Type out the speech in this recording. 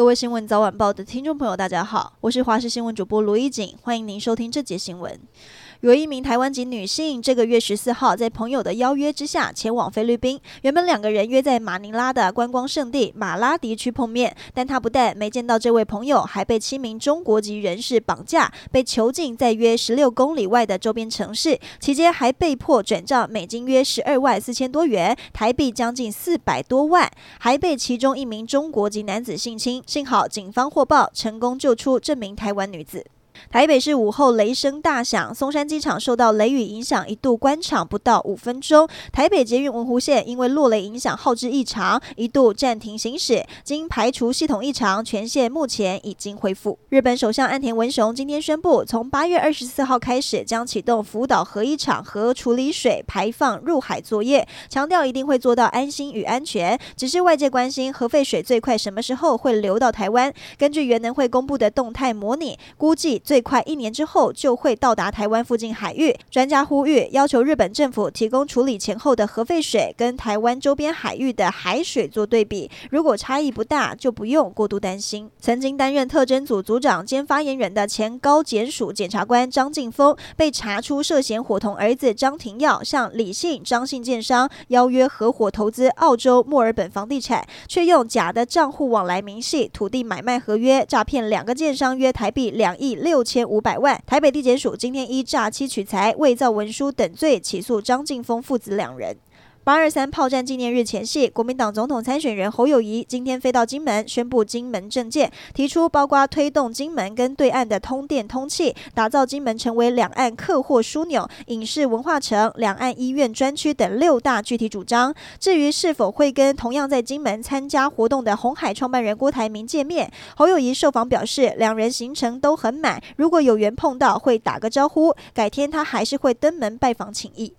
各位新闻早晚报的听众朋友，大家好，我是华视新闻主播卢一锦，欢迎您收听这节新闻。有一名台湾籍女性，这个月十四号在朋友的邀约之下前往菲律宾。原本两个人约在马尼拉的观光胜地马拉迪区碰面，但她不但没见到这位朋友，还被七名中国籍人士绑架，被囚禁在约十六公里外的周边城市，期间还被迫转账美金约十二万四千多元，台币将近四百多万，还被其中一名中国籍男子性侵。幸好警方获报，成功救出这名台湾女子。台北市午后雷声大响，松山机场受到雷雨影响，一度关场不到五分钟。台北捷运文湖线因为落雷影响号志异常，一度暂停行驶。经排除系统异常，全线目前已经恢复。日本首相岸田文雄今天宣布，从八月二十四号开始将启动福岛核一厂核处理水排放入海作业，强调一定会做到安心与安全。只是外界关心核废水最快什么时候会流到台湾？根据原能会公布的动态模拟，估计。最快一年之后就会到达台湾附近海域。专家呼吁，要求日本政府提供处理前后的核废水，跟台湾周边海域的海水做对比。如果差异不大，就不用过度担心。曾经担任特侦组组长兼发言人的前高检署检察官张敬峰，被查出涉嫌伙同儿子张廷耀向李姓、张姓建商邀约合伙投资澳洲墨尔本房地产，却用假的账户往来明细、土地买卖合约诈骗两个建商约台币两亿六。六千五百万，台北地检署今天依诈欺取财、伪造文书等罪起诉张敬峰父子两人。八二三炮战纪念日前夕，国民党总统参选人侯友谊今天飞到金门，宣布金门政见，提出包括推动金门跟对岸的通电通气，打造金门成为两岸客货枢纽、影视文化城、两岸医院专区等六大具体主张。至于是否会跟同样在金门参加活动的红海创办人郭台铭见面，侯友谊受访表示，两人行程都很满，如果有缘碰到会打个招呼，改天他还是会登门拜访请益。